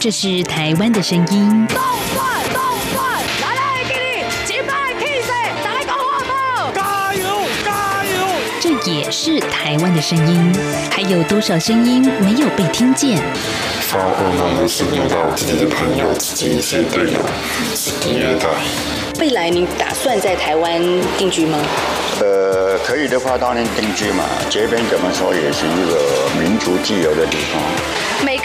这是台湾的声音。动转动转，来来给你击败气势，再来讲话不？加油加油！这也是台湾的声音。还有多少声音没有被听见？发噩梦的是遇到自己的朋友、自己一些队友是第二代。未来你打算在台湾定居吗？呃，可以的话当然定居嘛。这边怎么说也是一个民族自由的地方。每个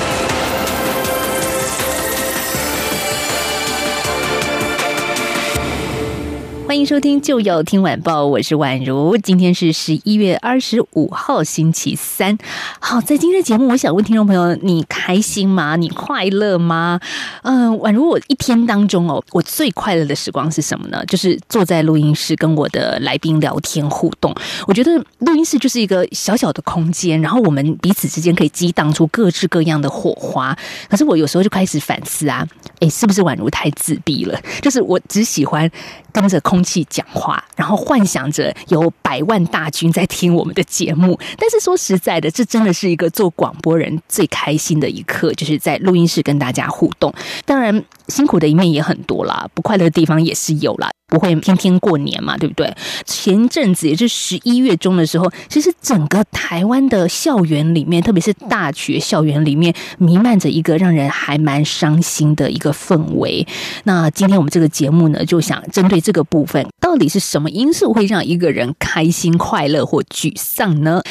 欢迎收听《就要听晚报》，我是宛如。今天是十一月二十五号，星期三。好，在今天的节目，我想问听众朋友：你开心吗？你快乐吗？嗯，宛如我一天当中哦，我最快乐的时光是什么呢？就是坐在录音室跟我的来宾聊天互动。我觉得录音室就是一个小小的空间，然后我们彼此之间可以激荡出各式各样的火花。可是我有时候就开始反思啊，哎，是不是宛如太自闭了？就是我只喜欢跟着空。气讲话，然后幻想着有百万大军在听我们的节目。但是说实在的，这真的是一个做广播人最开心的一刻，就是在录音室跟大家互动。当然，辛苦的一面也很多啦，不快乐的地方也是有啦。不会天天过年嘛，对不对？前阵子也是十一月中的时候，其实整个台湾的校园里面，特别是大学校园里面，弥漫着一个让人还蛮伤心的一个氛围。那今天我们这个节目呢，就想针对这个部分，到底是什么因素会让一个人开心、快乐或沮丧呢？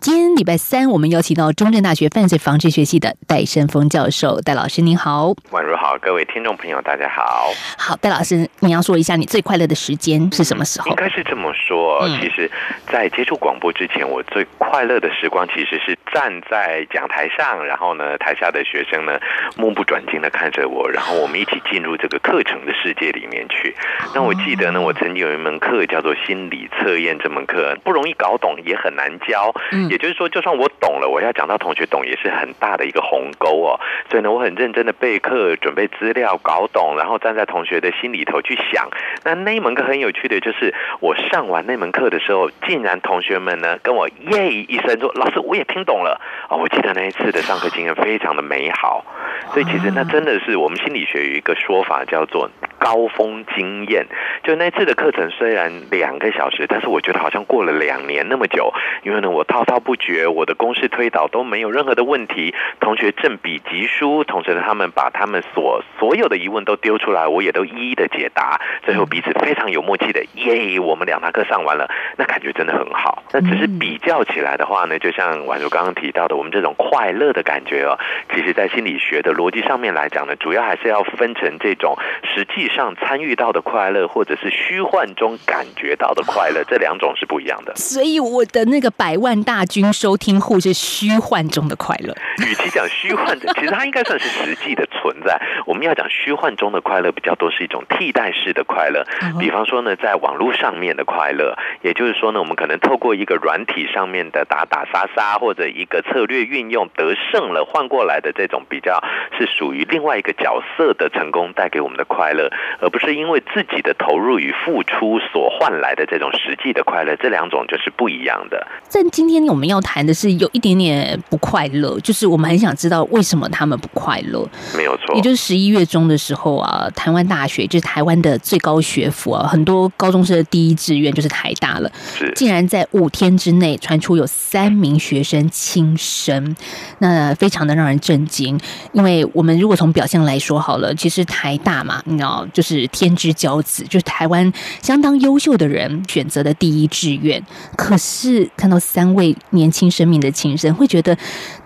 今天礼拜三，我们邀请到中正大学犯罪防治学系的戴胜峰教授，戴老师您好，宛如好，各位听众朋友大家好，好，戴老师，你要说一下你最快乐的时间是什么时候？应该是这么说，其实，在接触广播之前，我最快乐的时光其实是站在讲台上，然后呢，台下的学生呢，目不转睛的看着我，然后我们一起进入这个课程的世界里面去。那我记得呢，我曾经有一门课叫做心理测验，这门课不容易搞懂，也很难教。也就是说，就算我懂了，我要讲到同学懂，也是很大的一个鸿沟哦。所以呢，我很认真的备课、准备资料、搞懂，然后站在同学的心里头去想。那那一门课很有趣的就是，我上完那门课的时候，竟然同学们呢跟我耶一声说：“老师，我也听懂了。”哦，我记得那一次的上课经验非常的美好。所以其实那真的是我们心理学有一个说法叫做高峰经验。就那次的课程虽然两个小时，但是我觉得好像过了两年那么久，因为呢我滔滔不绝。我的公式推导都没有任何的问题，同学正笔疾书，同时呢，他们把他们所所有的疑问都丢出来，我也都一一的解答，最后彼此非常有默契的，耶，我们两堂课上完了，那感觉真的很好。那只是比较起来的话呢，就像宛如刚刚提到的，我们这种快乐的感觉哦，其实在心理学的逻辑上面来讲呢，主要还是要分成这种实际上参与到的快乐，或者是虚幻中感觉到的快乐，这两种是不一样的。所以我的那个百万大军收。听户是虚幻中的快乐，与其讲虚幻的，其实它应该算是实际的存在。我们要讲虚幻中的快乐，比较多是一种替代式的快乐。比方说呢，在网络上面的快乐，也就是说呢，我们可能透过一个软体上面的打打杀杀，或者一个策略运用得胜了，换过来的这种比较是属于另外一个角色的成功带给我们的快乐，而不是因为自己的投入与付出所换来的这种实际的快乐。这两种就是不一样的。但今天我们要谈。的是有一点点不快乐，就是我们很想知道为什么他们不快乐。没有错，也就是十一月中的时候啊，台湾大学就是台湾的最高学府啊，很多高中生的第一志愿就是台大了。是，竟然在五天之内传出有三名学生轻生，那非常的让人震惊。因为我们如果从表象来说好了，其实台大嘛，你知道，就是天之骄子，就是台湾相当优秀的人选择的第一志愿。可是看到三位年轻。生命的情深，会觉得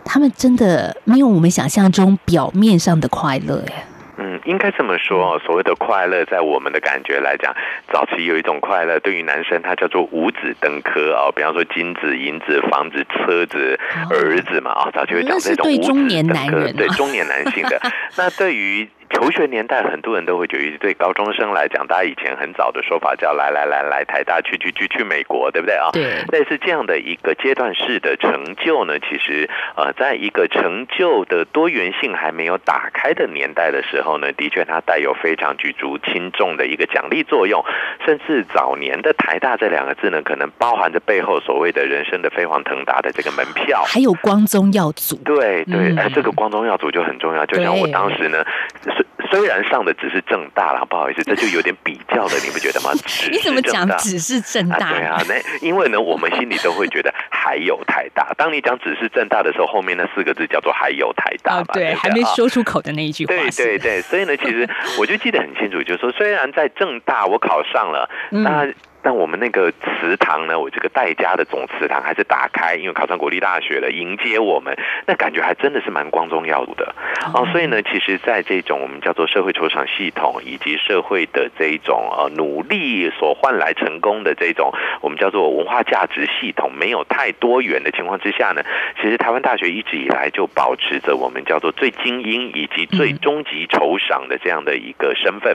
他们真的没有我们想象中表面上的快乐耶。嗯，应该这么说，所谓的快乐，在我们的感觉来讲，早期有一种快乐，对于男生他叫做五子登科啊，比方说金子、银子、房子、车子、儿子嘛啊，早期会讲这种五子对中年登科男人啊对中年男性的。那对于求学年代，很多人都会觉得，对高中生来讲，大家以前很早的说法叫来来来来台大去去去去美国，对不对啊？对类似这样的一个阶段式的成就呢，其实呃，在一个成就的多元性还没有打开的年代的时候呢，的确它带有非常举足轻重的一个奖励作用，甚至早年的台大这两个字呢，可能包含着背后所谓的人生的飞黄腾达的这个门票。还有光宗耀祖，对对，嗯哎，这个光宗耀祖就很重要。就像我当时呢，虽虽然上的只是正大啦，不好意思，这就有点比较了，你不觉得吗？你怎么讲只是正啊，大？对啊，那因为呢，我们心里都会觉得还有台大。当你讲只是正大的时候，后面那四个字叫做还有台大嘛，，啊对，不还没啊说出口的那一句话对是，对对，所以呢，其实我就记得很清楚，就是说，虽然在正大我考上了，嗯那但我们那个祠堂呢，我这个戴家的总祠堂还是打开，因为考上国立大学了，迎接我们，那感觉还真的是蛮光宗耀祖的哦。所以呢，其实，在这种我们叫做社会酬赏系统以及社会的这一种呃努力所换来成功的这种我们叫做文化价值系统没有太多元的情况之下呢，其实台湾大学一直以来就保持着我们叫做最精英以及最终极酬赏的这样的一个身份。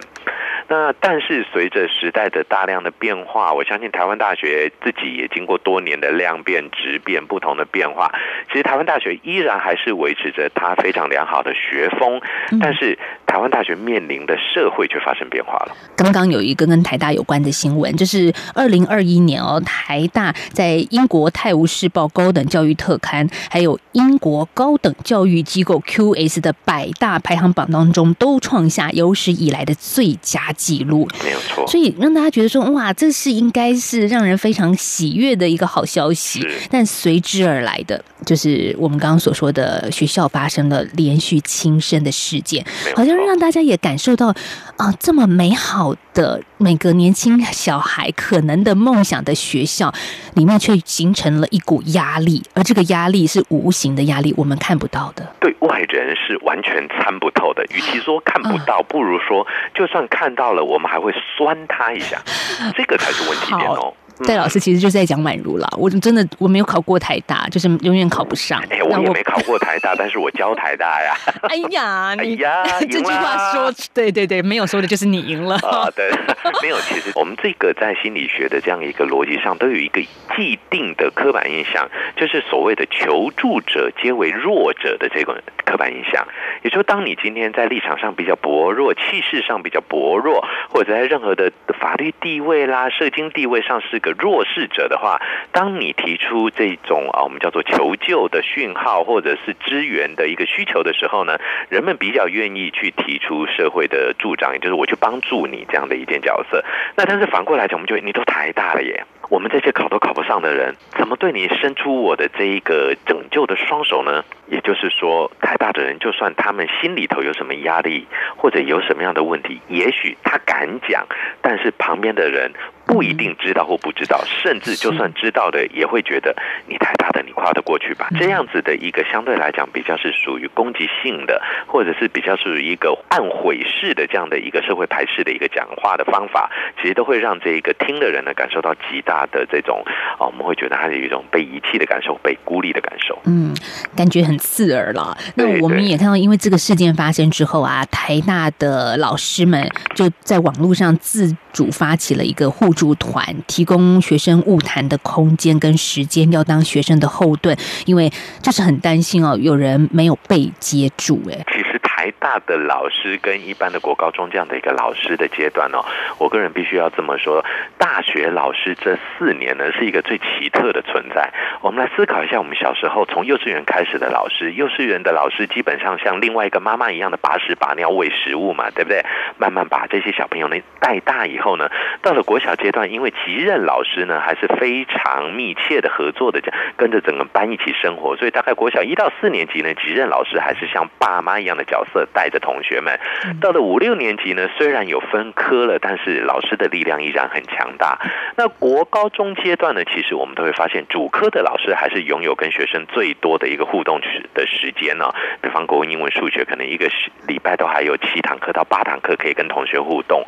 那但是随着时代的大量的变化，我相信台湾大学自己也经过多年的量变、质变、不同的变化。其实台湾大学依然还是维持着它非常良好的学风，但是台湾大学面临的社会却发生变化了。刚刚有一个跟台大有关的新闻，就是二零二一年哦，台大在英国《泰晤士报》高等教育特刊，还有英国高等教育机构 QS 的百大排行榜当中，都创下有史以来的最佳纪录。没有错。所以让大家觉得说，哇，这是应该是让人非常喜悦的一个好消息。但随之而来的，就是我们刚刚所说的学校发生了连续轻生的事件好像错让大家也感受到啊、这么美好的每个年轻小孩可能的梦想的学校里面，却形成了一股压力，而这个压力是无形的压力，我们看不到的。对外人是完全参不透的。与其说看不嗯到，不如说就算看到了，我们还会酸他一下，这个才是问题点哦。戴老师其实就是在讲宛如啦，我真的我没有考过台大，就是永远考不上。哎，我也没考过台大，但是我教台大呀。哎呀，你哎呀 这句话说，对对对，没有说的就是你赢了。啊，对，没有。其实我们这个在心理学的这样一个逻辑上，都有一个既定的刻板印象，就是所谓的求助者皆为弱者的这个刻板印象。也就是说，当你今天在立场上比较薄弱，气势上比较薄弱，或者在任何的法律地位啦、社经地位上是个弱势者的话，当你提出这种啊，我们叫做求救的讯号，或者是支援的一个需求的时候呢，人们比较愿意去提出社会的助长，也就是我去帮助你这样的一件角色。那但是反过来讲，我们就你都太大了耶，我们这些考都考不上的人，怎么对你伸出我的这一个拯救的双手呢？也就是说，太大的人，就算他们心里头有什么压力，或者有什么样的问题，也许他敢讲，但是旁边的人不一定知道或不知道，甚至就算知道的，也会觉得你太大的，你跨得过去吧？这样子的一个相对来讲比较是属于攻击性的，或者是比较属于一个暗毁式的这样的一个社会排斥的一个讲话的方法，其实都会让这一个听的人呢感受到极大的这种啊，我们会觉得他有一种被遗弃的感受，被孤立的感受。嗯，感觉很刺耳了。那我们也看到，因为这个事件发生之后啊，台大的老师们就在网络上自主发起了一个互助团，提供学生晤谈的空间跟时间，要当学生的后盾，因为就是很担心哦，有人没有被接住、哎，其实台大的老师跟一般的国高中这样的一个老师的阶段哦，我个人必须要这么说，大学老师这四年呢是一个最奇特的存在。我们来思考一下，我们小时候从幼稚园开始的老师，幼稚园的老师基本上像另外一个妈妈一样的把屎把尿喂食物嘛，对不对？慢慢把这些小朋友呢带大以后呢，到了国小阶阶段，因为级任老师呢还是非常密切的合作的，这样跟着整个班一起生活，所以大概国小一到四年级呢，级任老师还是像爸妈一样的角色，带着同学们。到了五六年级呢，虽然有分科了，但是老师的力量依然很强大。那国高中阶段呢，其实我们都会发现，主科的老师还是拥有跟学生最多的一个互动时的时间呢、比方国文、英文、数学，可能一个礼拜都还有七堂课到八堂课可以跟同学互动。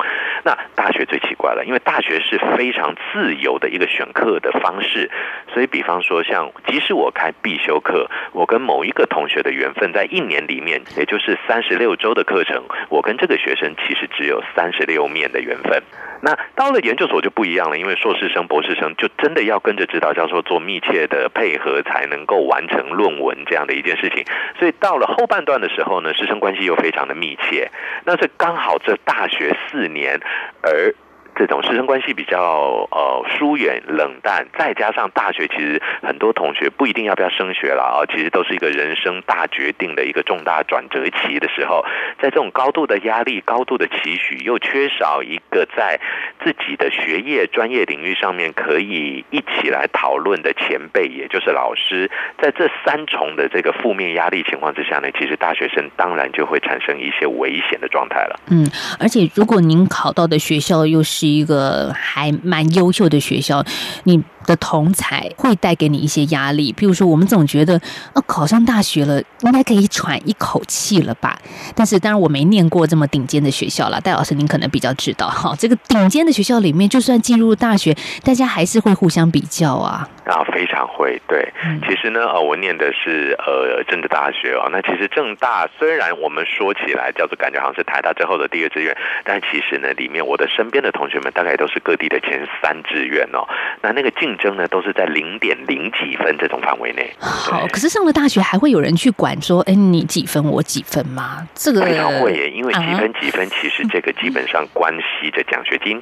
那大学最奇怪了，因为大学是是非常自由的一个选课的方式，所以比方说像，即使我开必修课，我跟某一个同学的缘分在一年里面，也就是三十六周的课程，我跟这个学生其实只有三十六面的缘分。那到了研究所就不一样了，因为硕士生、博士生就真的要跟着指导教授做密切的配合，才能够完成论文这样的一件事情。所以到了后半段的时候呢，师生关系又非常的密切。那这刚好这大学四年，而这种师生关系比较呃疏远冷淡，再加上大学其实很多同学不一定要不要升学了啊，其实都是一个人生大决定的一个重大转折期的时候，在这种高度的压力、高度的期许，又缺少一个在自己的学业专业领域上面可以一起来讨论的前辈，也就是老师，在这三重的这个负面压力情况之下呢，其实大学生当然就会产生一些危险的状态了。嗯，而且如果您考到的学校又是是一个还蛮优秀的学校，你的同才会带给你一些压力。譬如说，我们总觉得，哦，考上大学了，应该可以喘一口气了吧？但是，当然我没念过这么顶尖的学校了。戴老师，您可能比较知道哈，这个顶尖的学校里面，就算进入大学，大家还是会互相比较啊。啊，非常会。对，其实呢，呃，我念的是呃政治大学哦。那其实政大虽然我们说起来叫做感觉好像是台大之后的第二志愿，但其实呢，里面我的身边的同学们大概都是各地的前三志愿哦。那那个竞争呢，都是在零点零几分这种范围内。好，可是上了大学还会有人去管说，哎，你几分，我几分吗？这个非常会耶，因为几啊分几分，其实这个基本上 关系着奖学金。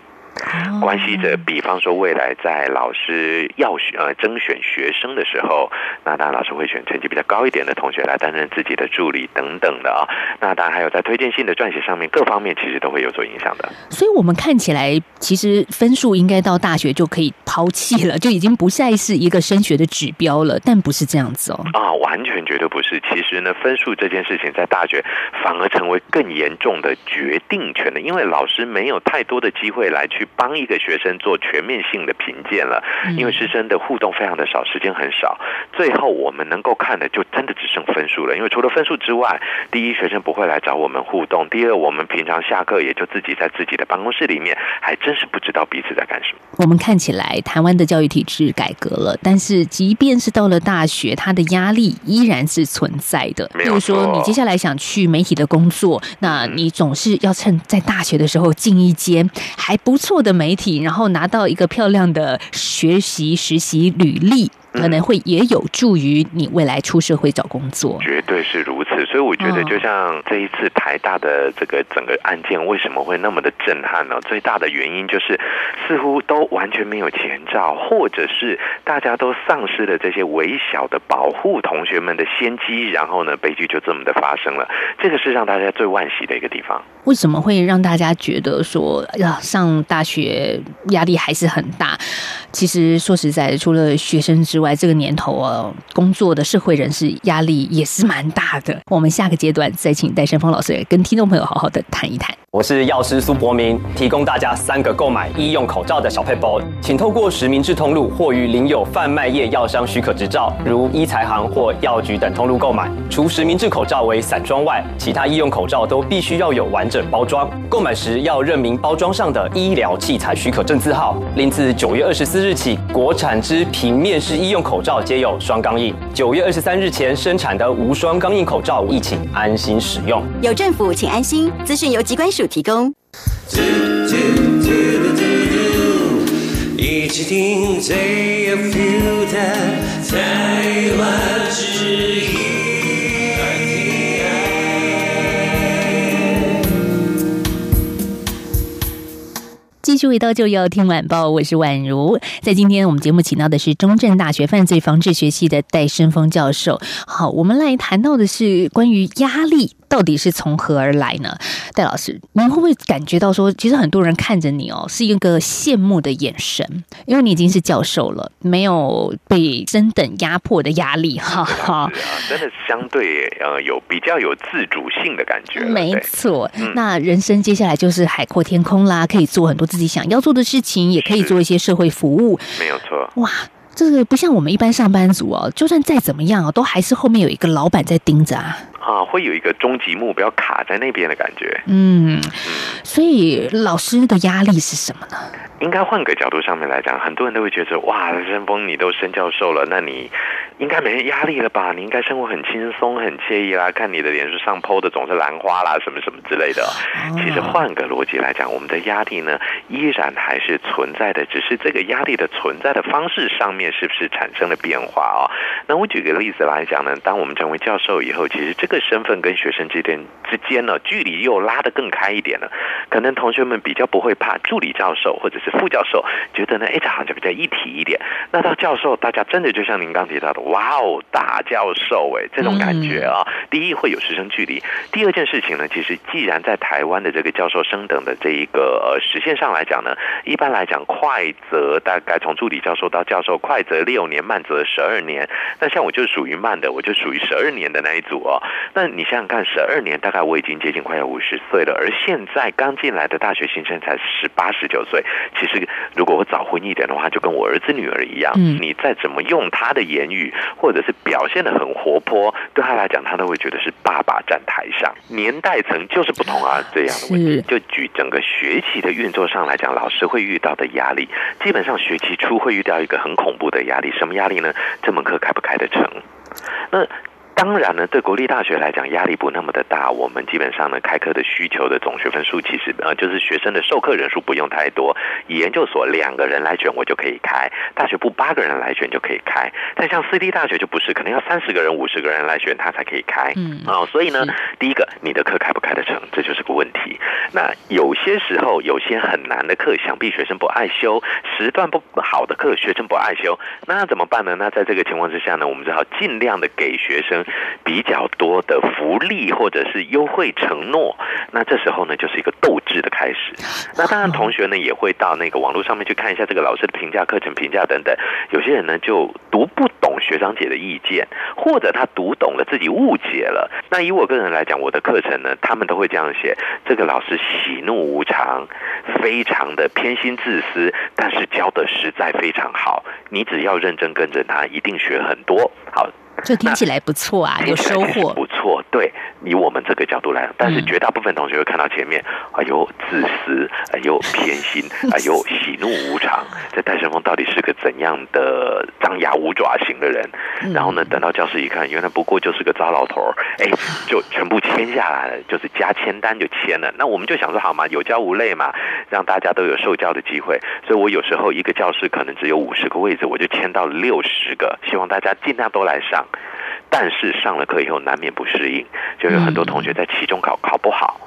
关系着，比方说未来在老师要选呃征选学生的时候，那当然老师会选成绩比较高一点的同学来担任自己的助理等等的啊。那当然还有在推荐信的撰写上面，各方面其实都会有所影响的。所以我们看起来，其实分数应该到大学就可以抛弃了，就已经不再是一个升学的指标了。但不是这样子哦。啊，完全绝对不是。其实呢，分数这件事情在大学反而成为更严重的决定权的，因为老师没有太多的机会来去帮一个学生做全面性的评鉴了，因为师生的互动非常的少，时间很少。最后我们能够看的就真的只剩分数了，因为除了分数之外，第一学生不会来找我们互动，第二我们平常下课也就自己在自己的办公室里面，还真是不知道彼此在干什么。我们看起来台湾的教育体制改革了，但是即便是到了大学，它的压力依然是存在的。没有比如说，你接下来想去媒体的工作，那你总是要趁在大学的时候进一间还不错的媒体，然后拿到一个漂亮的学习实习履历。可能会也有助于你未来出社会找工作。绝对是如此，所以我觉得，嗯就像这一次台大的这个整个案件为什么会那么的震撼呢？最大的原因就是似乎都完全没有前兆，或者是大家都丧失了这些微小的保护同学们的先机，然后呢，悲剧就这么的发生了。这个是让大家最惋惜的一个地方。为什么会让大家觉得说呀，上大学压力还是很大？其实说实在，除了学生之外，这个年头哦，工作的社会人士压力也是蛮大的。我们下个阶段再请戴胜峰老师跟听众朋友好好的谈一谈。我是药师苏博明，提供大家三个购买医用口罩的小配包，请透过实名制通路或于领有贩卖业药商许可执照，如医材行或药局等通路购买。除实名制口罩为散装外，其他医用口罩都必须要有完整包装。购买时要认明包装上的医疗器材许可证字号。另自九月二十四日起，国产之平面式医用口罩皆有双钢印。九月二十三日前生产的无双钢印口罩，亦请安心使用。有政府，请安心。资讯由机关署提供。一起听最有 feel 的台湾之音。继续回到就要听晚报，我是宛如。在今天我们节目请到的是中正大学犯罪防治学系的戴生峰教授。好，我们来谈到的是关于压力。到底是从何而来呢？戴老师，你会不会感觉到说，其实很多人看着你哦，是一个羡慕的眼神，因为你已经是教授了，没有被升等压迫的压力，哈哈。真的相对呃有比较有自主性的感觉。没错，嗯那人生接下来就是海阔天空啦，可以做很多自己想要做的事情，也可以做一些社会服务。没有错。哇，这个不像我们一般上班族哦，就算再怎么样哦，都还是后面有一个老板在盯着啊。啊，会有一个终极目标卡在那边的感觉。嗯，所以老师的压力是什么呢？应该换个角度上面来讲，很多人都会觉得，哇，申峰你都升教授了，那你应该没压力了吧？你应该生活很轻松、很惬意啦。看你的脸书上 PO 的总是兰花啦，什么什么之类的。其实换个逻辑来讲，我们的压力呢，依然还是存在的，只是这个压力的存在的方式上面是不是产生了变化哦？那我举个例子来讲呢，当我们成为教授以后，其实这个身份跟学生之间之间呢，距离又拉得更开一点了。可能同学们比较不会怕助理教授或者是副教授，觉得呢，哎，这好像比较一体一点。那到教授，大家真的就像您刚提到的，哇哦，大教授哎，这种感觉啊。第一会有师生距离，第二件事情呢，其实既然在台湾的这个教授升等的这一个呃时限上来讲呢，一般来讲快则大概从助理教授到教授，快则六年，慢则十二年。那像我就属于慢的，我就属于十二年的那一组哦。那你想想看，十二年大概我已经接近快要五十岁了，而现在刚进来的大学新生才十八十九岁。其实如果我早婚一点的话，就跟我儿子女儿一样，嗯你再怎么用他的言语，或者是表现的很活泼，对他来讲，他都会觉得是爸爸站台上。年代层就是不同啊，这样的问题。就举整个学期的运作上来讲，老师会遇到的压力，基本上学期初会遇到一个很恐怖的压力，什么压力呢？这门课开不开得成？那当然呢，对国立大学来讲压力不那么的大。我们基本上呢，开课的需求的总学分数其实呃，就是学生的授课人数不用太多。研究所两个人来选我就可以开，大学部八个人来选就可以开。但像私立大学就不是，可能要三十个人、五十个人来选他才可以开。嗯哦，所以呢，第一个你的课开不开得成，这就是个问题。那有些时候有些很难的课，想必学生不爱修，时段不好的课学生不爱修，那怎么办呢？那在这个情况之下呢，我们只好尽量的给学生比较多的福利或者是优惠承诺。那这时候呢，就是一个斗志的开始。那当然，同学呢也会到那个网络上面去看一下这个老师的评价、课程评价等等。有些人呢就读不懂学长姐的意见，或者他读懂了自己误解了。那以我个人来讲，我的课程呢，他们都会这样写：这个老师喜怒无常，非常的偏心自私，但是教的实在非常好。你只要认真跟着他，一定学很多。好，这听起来不错啊，有收获。对，以我们这个角度来，但是嗯绝大部分同学会看到前面，哎呦自私，哎呦 偏心，哎呦喜怒无常。这戴胜峰到底是个怎样的张牙舞爪型的人？嗯然后呢，等到教室一看，原来不过就是个糟老头儿，哎，就全部签下来了，就是加签单就签了。那我们就想说，好嘛，有教无类嘛，让大家都有受教的机会。所以我有时候一个教室可能只有五十个位置，我就签到六十个，希望大家尽量都来上。但是上了课以后难免不适应，就有很多同学在期中考考不好。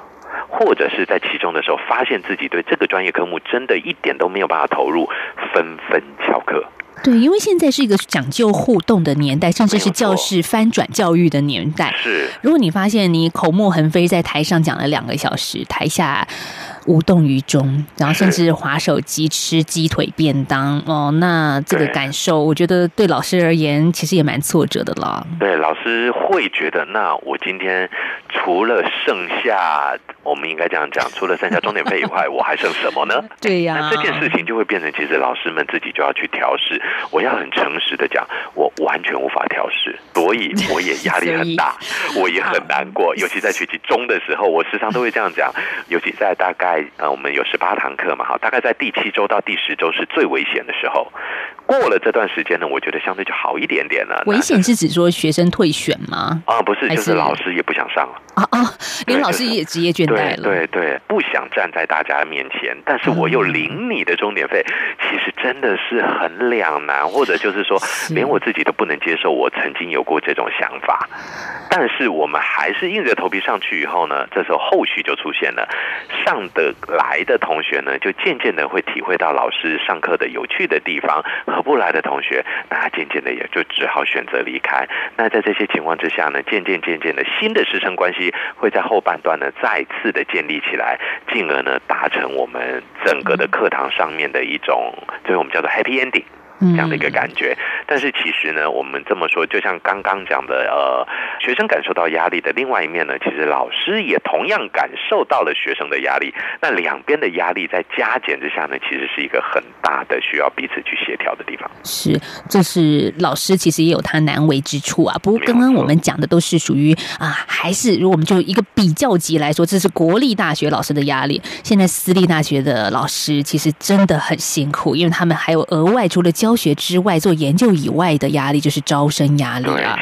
或者是在期中的时候，发现自己对这个专业科目真的一点都没有办法投入，纷纷翘课。对，因为现在是一个讲究互动的年代，甚至是教室翻转教育的年代。是如果你发现你口沫横飞，在台上讲了两个小时，台下无动于衷，然后甚至划手机、吃鸡腿便当，哦，那这个感受，我觉得对老师而言，其实也蛮挫折的啦。对，老师会觉得，那我今天除了剩下，我们应该这样讲，除了剩下钟点费以外，我还剩什么呢？对呀、那这件事情就会变成，其实老师们自己就要去调试。我要很诚实的讲，我完全无法调试，所以我也压力很大，我也很难过。尤其在学期中的时候，我时常都会这样讲。尤其在大概呃，我们有十八堂课嘛，哈，大概在第七周到第十周是最危险的时候。过了这段时间呢，我觉得相对就好一点点了。危险是指说学生退选吗？啊，不是，就是是老师也不想上了。啊啊，连对老师也职业倦怠对了。对对，不想站在大家面前，但是我又领你的钟点费，其实真的是很两难，或者就是说，连我自己都不能接受，我曾经有过这种想法。但是我们还是硬着头皮上去以后呢，这时候后续就出现了，上得来的同学呢，就渐渐的会体会到老师上课的有趣的地方，合不来的同学，那他渐渐的也就只好选择离开。那在这些情况之下呢，渐渐渐渐的新的师生关系会在后半段呢再次的建立起来，进而呢达成我们整个的课堂上面的一种，所以我们叫做 happy ending。这样的一个感觉，但是其实呢，我们这么说，就像刚刚讲的，呃，学生感受到压力的另外一面呢，其实老师也同样感受到了学生的压力。那两边的压力在加减之下呢，其实是一个很大的需要彼此去协调的地方。是，这是老师其实也有他难为之处啊。不过刚刚我们讲的都是属于啊，还是如果我们就一个比较级来说，这是国立大学老师的压力。现在私立大学的老师其实真的很辛苦，因为他们还有额外除了教教学之外做研究以外的压力，就是招生压力对，啊。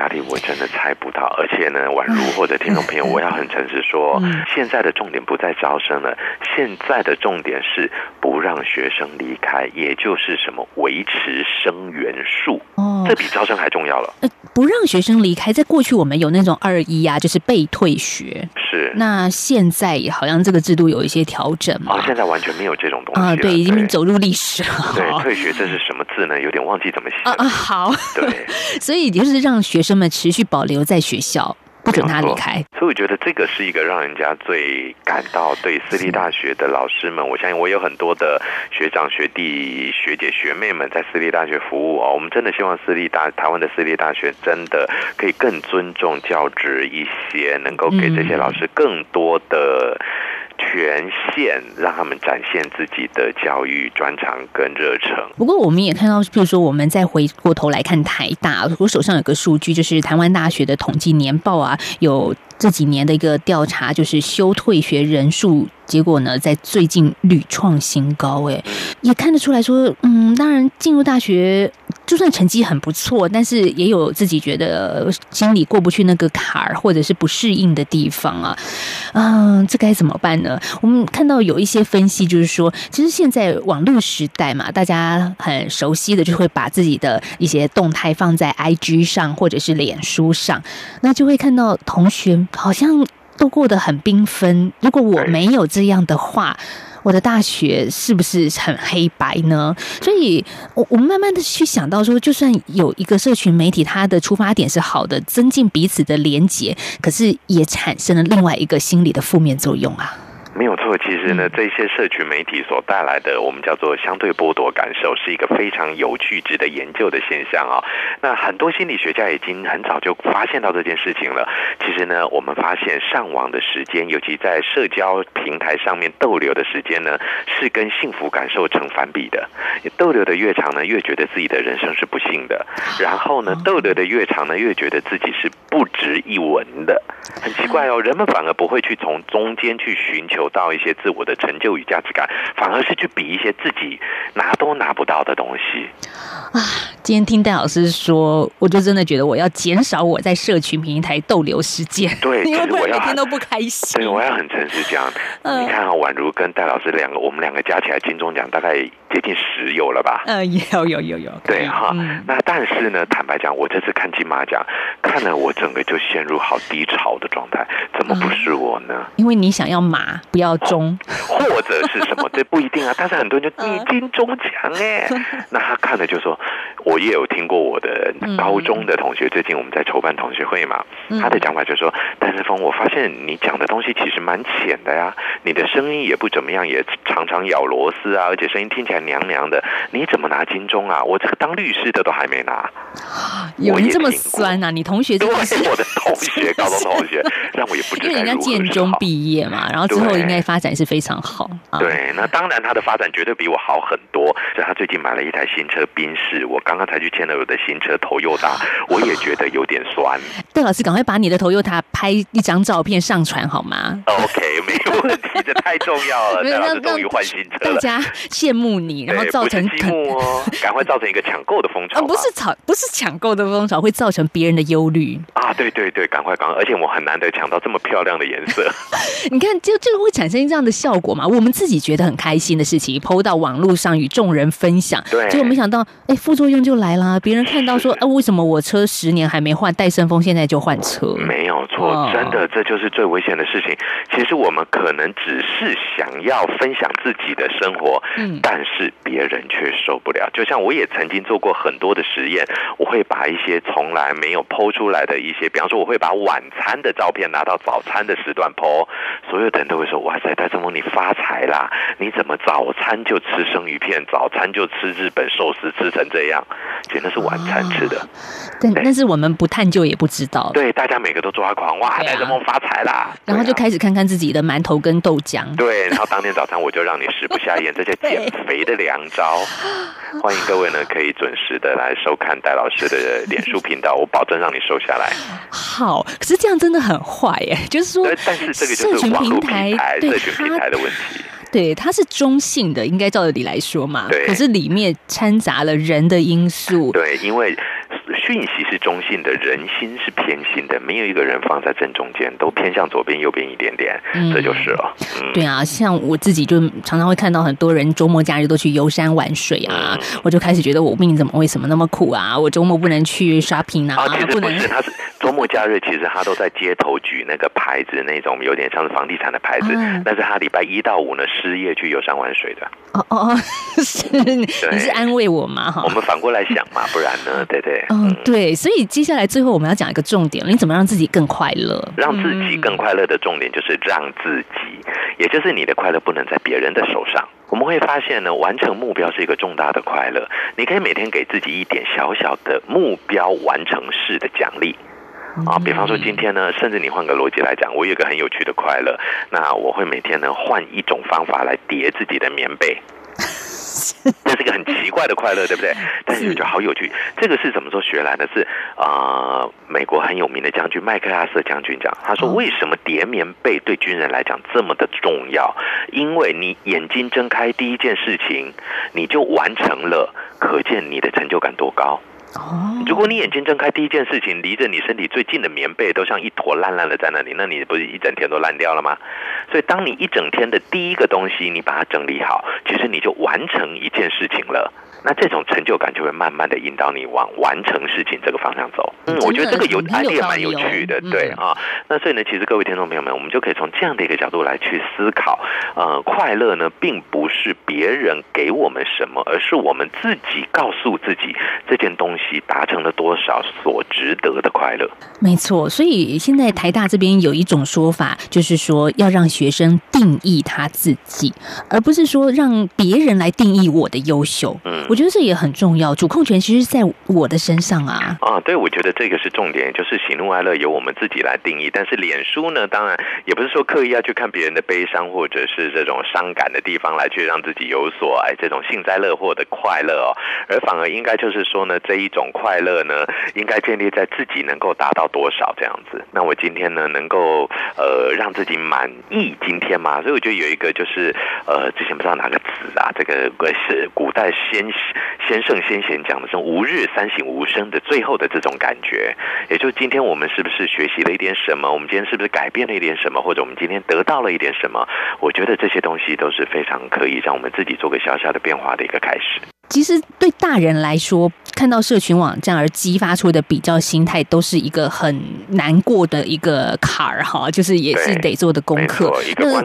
压力我真的猜不到，而且呢，宛如或者听众朋友，我要很诚实说，现在的重点不在招生了，现在的重点是不让学生离开，也就是什么维持生源数，哦这比招生还重要了。呃，不让学生离开，在过去我们有那种二一啊，就是被退学。是，那现在也好像这个制度有一些调整嘛哦，。现在完全没有这种东西了啊，对，已经走入历史了。对，退学这是什么字呢？有点忘记怎么写。啊啊，好，对，所以就是让学生们持续保留在学校，不准他离开。所以我觉得这个是一个让人家最感到对私立大学的老师们，我相信我有很多的学长、学弟、学姐、学妹们在私立大学服务哦。我们真的希望私立大台湾的私立大学真的可以更尊重教职一些，能够给这些老师更多的。权限让他们展现自己的教育专长跟热忱。不过我们也看到，比如说我们再回过头来看台大，我手上有个数据，就是台湾大学的统计年报啊，有这几年的一个调查，就是休退学人数。结果呢，在最近屡创新高，哎，也看得出来说，嗯，当然进入大学，就算成绩很不错，但是也有自己觉得心里过不去那个坎儿，或者是不适应的地方啊，嗯，这该怎么办呢？我们看到有一些分析，就是说，其实现在网络时代嘛，大家很熟悉的就会把自己的一些动态放在 IG 上或者是脸书上，那就会看到同学好像。都过得很缤纷。如果我没有这样的话，我的大学是不是很黑白呢？所以，我我慢慢的去想到说，就算有一个社群媒体，它的出发点是好的，增进彼此的连结，可是也产生了另外一个心理的负面作用啊。其实呢，这些社群媒体所带来的，我们叫做相对剥夺感受，是一个非常有趣、值得研究的现象啊、那很多心理学家已经很早就发现到这件事情了。其实呢，我们发现上网的时间，尤其在社交平台上面逗留的时间呢，是跟幸福感受成反比的。你逗留的越长呢，越觉得自己的人生是不幸的；然后呢，逗留的越长呢，越觉得自己是不值一文的。很奇怪哦，人们反而不会去从中间去寻求到一些自我的成就与价值感，反而是去比一些自己拿都拿不到的东西。啊今天听戴老师说，我就真的觉得我要减少我在社群平台逗留时间，对 因为我每天都不开心。对，我要很诚实讲，嗯你看啊，宛如跟戴老师两个，我们两个加起来金钟奖大概接近十有了吧？呃，有有有有，对哈，嗯那但是呢，坦白讲，我这次看金马奖，看了我整个就陷入好低潮的状态，怎么不是我呢？因为你想要马，不要中。或者是什么？这不一定啊。但是很多人就嗯你金钟奖哎，那他看了就说，我也有听过我的高中的同学，最近我们在筹办同学会嘛，嗯他的讲法就说，戴志峰，我发现你讲的东西其实蛮浅的呀，你的声音也不怎么样，也常常咬螺丝啊，而且声音听起来娘娘的，你怎么拿金钟啊？我这个当律师的都还没拿。有人这么酸啊？你同学真 对，的是我的同学，高中同学，让我也不知因为人家建中毕业嘛，然后之后应该发展是非常好啊。对，那当然他的发展绝对比我好很多。所以他最近买了一台新车宾士，我刚刚才去签了我的新车头又大，我也觉得有点酸。邓老师，赶快把你的 Toyota 拍一张照片上传好吗？OK，没有问题，这太重要了。没有戴老师终于换新车了。大家羡慕你，然后造成不是积木哦，赶快造成一个抢购的风潮啊。不是抢不是抢购的风潮，会造成别人的忧虑。啊，对对对，赶快赶快！而且我很难得抢到这么么漂亮的颜色。你看，就这个会产生这样的效果嘛？我们自己觉得很开心的事情，PO 到网络上与众人分享，对结果没想到，哎，副作用就来啦。别人看到说，啊，为什么我车十年还没换，戴胜峰现在就换车？没有错哦，真的，这就是最危险的事情。其实我们可能只是想要分享自己的生活，嗯但是别人却受不了。就像我也曾经做过很多的实验，我会把一些从来没有剖出来的一些，比方说我会把晚餐的照片拿到早餐的时段剖，所有的人都会说：“哇塞，戴正峰你发财啦！你怎么早餐就吃生鱼片，早餐就吃日本寿司，吃成这样？其实那是晚餐吃的。但但是我们不探究也不知道，对，大家每个都抓狂，哇，戴正峰发财啦！然后就开始看看自己的馒头跟豆浆。对，然后当天早餐我就让你食不下咽，这些减肥的良招。欢迎各位呢，可以准时的来收看戴老师的脸书频道，我保证让你瘦下来。好，可是这样真的很坏耶，就是说，，但是这个就是网络平台社群平它台的问题。对，它是中性的，应该照理来说嘛。对可是里面掺杂了人的因素。对，因为讯息是中性的，人心是偏心的，没有一个人放在正中间，都偏向左边、右边一点点，嗯这就是了。嗯，对啊，像我自己就常常会看到很多人周末假日都去游山玩水啊，嗯我就开始觉得我命怎么为什么那么苦啊？我周末不能去 shopping 啊，啊，其实不能不是，他是周末假日，其实他都在街头举那个牌子，那种有点像是房地产的牌子啊。但是他礼拜一到五呢失业去游山玩水的。哦哦哦，是你是安慰我吗？哈我，们反过来想嘛，不然呢？对对，嗯，对，所以接下来最后我们要讲一个重点，你怎么让自己更快乐？让自己更快乐的重点就是让自己，也就是你的快乐不能在别人的手上。我们会发现呢，完成目标是一个重大的快乐。你可以每天给自己一点小小的目标完成式的奖励。啊，比方说今天呢，甚至你换个逻辑来讲，我有一个很有趣的快乐，那我会每天呢换一种方法来叠自己的棉被。这是一个很奇怪的快乐，对不对？但是就好有趣。这个是什么时候学来的？是啊、呃美国很有名的将军麦克阿瑟将军讲，他说为什么叠棉被对军人来讲这么的重要？因为你眼睛睁开第一件事情，你就完成了，可见你的成就感多高。哦，如果你眼睛睁开第一件事情，离着你身体最近的棉被都像一坨烂烂的在那里，那你不是一整天都烂掉了吗？所以，当你一整天的第一个东西你把它整理好，其实你就完成一件事情了。那这种成就感就会慢慢的引导你往完成事情这个方向走。嗯，我觉得这个有很有 idea 蛮有趣的，嗯对啊。那所以呢，其实各位听众朋友们，我们就可以从这样的一个角度来去思考，呃，快乐呢，并不是别人给我们什么，而是我们自己告诉自己这件东西达成了多少所值得的快乐。没错，所以现在台大这边有一种说法，就是说要让学生定义他自己，而不是说让别人来定义我的优秀。嗯我觉得这也很重要，主控权其实在我的身上啊。啊，对，我觉得这个是重点，就是喜怒哀乐由我们自己来定义。但是脸书呢，当然也不是说刻意要去看别人的悲伤或者是这种伤感的地方来去让自己有所哎这种幸灾乐祸的快乐哦，而反而应该就是说呢，这一种快乐呢，应该建立在自己能够达到多少这样子。那我今天呢，能够呃让自己满意今天嘛，所以我觉得有一个就是呃之前不知道哪个词啊，这个是古代先先圣先贤讲的这种吾日三省吾身的最后的这种感觉，也就是今天我们是不是学习了一点什么？我们今天是不是改变了一点什么？或者我们今天得到了一点什么？我觉得这些东西都是非常可以让我们自己做个小小的变化的一个开始。其实对大人来说，看到社群网站而激发出的比较心态，都是一个很难过的一个坎儿哈，就是也是得做的功课。那，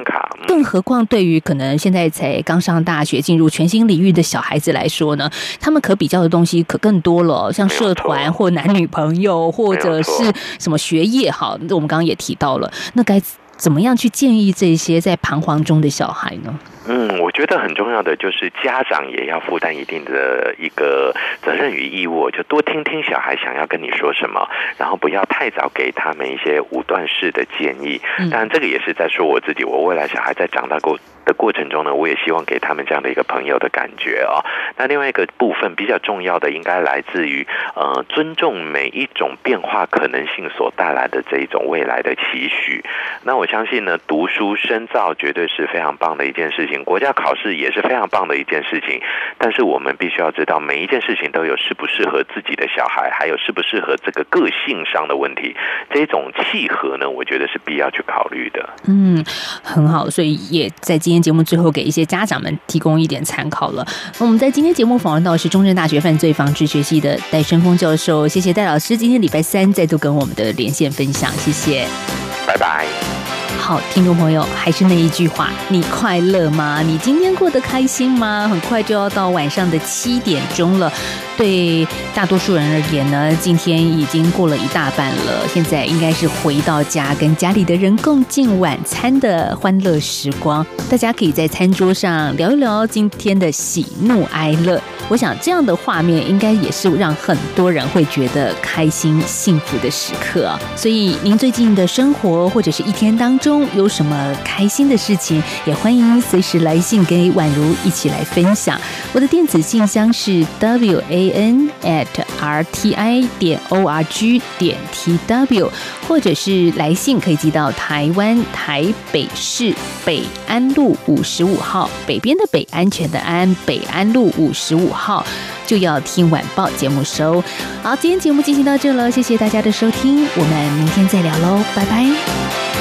更何况对于可能现在才刚上大学、进入全新领域的小孩子来说呢，他们可比较的东西可更多了，像社团或男女朋友，或者是什么学业哈，我们刚刚也提到了，那该怎么样去建议这些在彷徨中的小孩呢？嗯，我觉得很重要的就是家长也要负担一定的一个责任与义务，就多听听小孩想要跟你说什么，然后不要太早给他们一些武断式的建议。嗯当然，这个也是在说我自己，我未来小孩在长大过的过程中呢，我也希望给他们这样的一个朋友的感觉哦。那另外一个部分比较重要的，应该来自于呃尊重每一种变化可能性所带来的这一种未来的期许。那我相信呢，读书深造绝对是非常棒的一件事情，国家考试也是非常棒的一件事情。但是我们必须要知道，每一件事情都有适不适合自己的小孩，还有适不适合这个个性上的问题。这种契合呢，我觉得是必要去考虑的。嗯，很好，所以也在今天节目最后给一些家长们提供一点参考了。我们在今天节目访问到是中正大学犯罪防治学系的戴春峰教授，谢谢戴老师。今天礼拜三再度跟我们的连线分享，谢谢，拜拜。好，听众朋友，还是那一句话，你快乐吗？你今天过得开心吗？很快就要到晚上的七点钟了，对大多数人而言呢，今天已经过了一大半了，现在应该是回到家，跟家里的人共进晚餐的欢乐时光。大家可以在餐桌上聊一聊今天的喜怒哀乐。我想这样的画面应该也是让很多人会觉得开心、幸福的时刻。所以您最近的生活或者是一天当中有什么开心的事情，也欢迎随时来信给宛如一起来分享。我的电子信箱是 wa a n at r t i 点 o r g 点 t w，或者是来信可以寄到台湾台北市北安路五十五号，北边的北，安全的安，北安路五十五号，就要听晚报节目收。好，今天节目进行到这了，谢谢大家的收听，我们明天再聊喽，拜拜。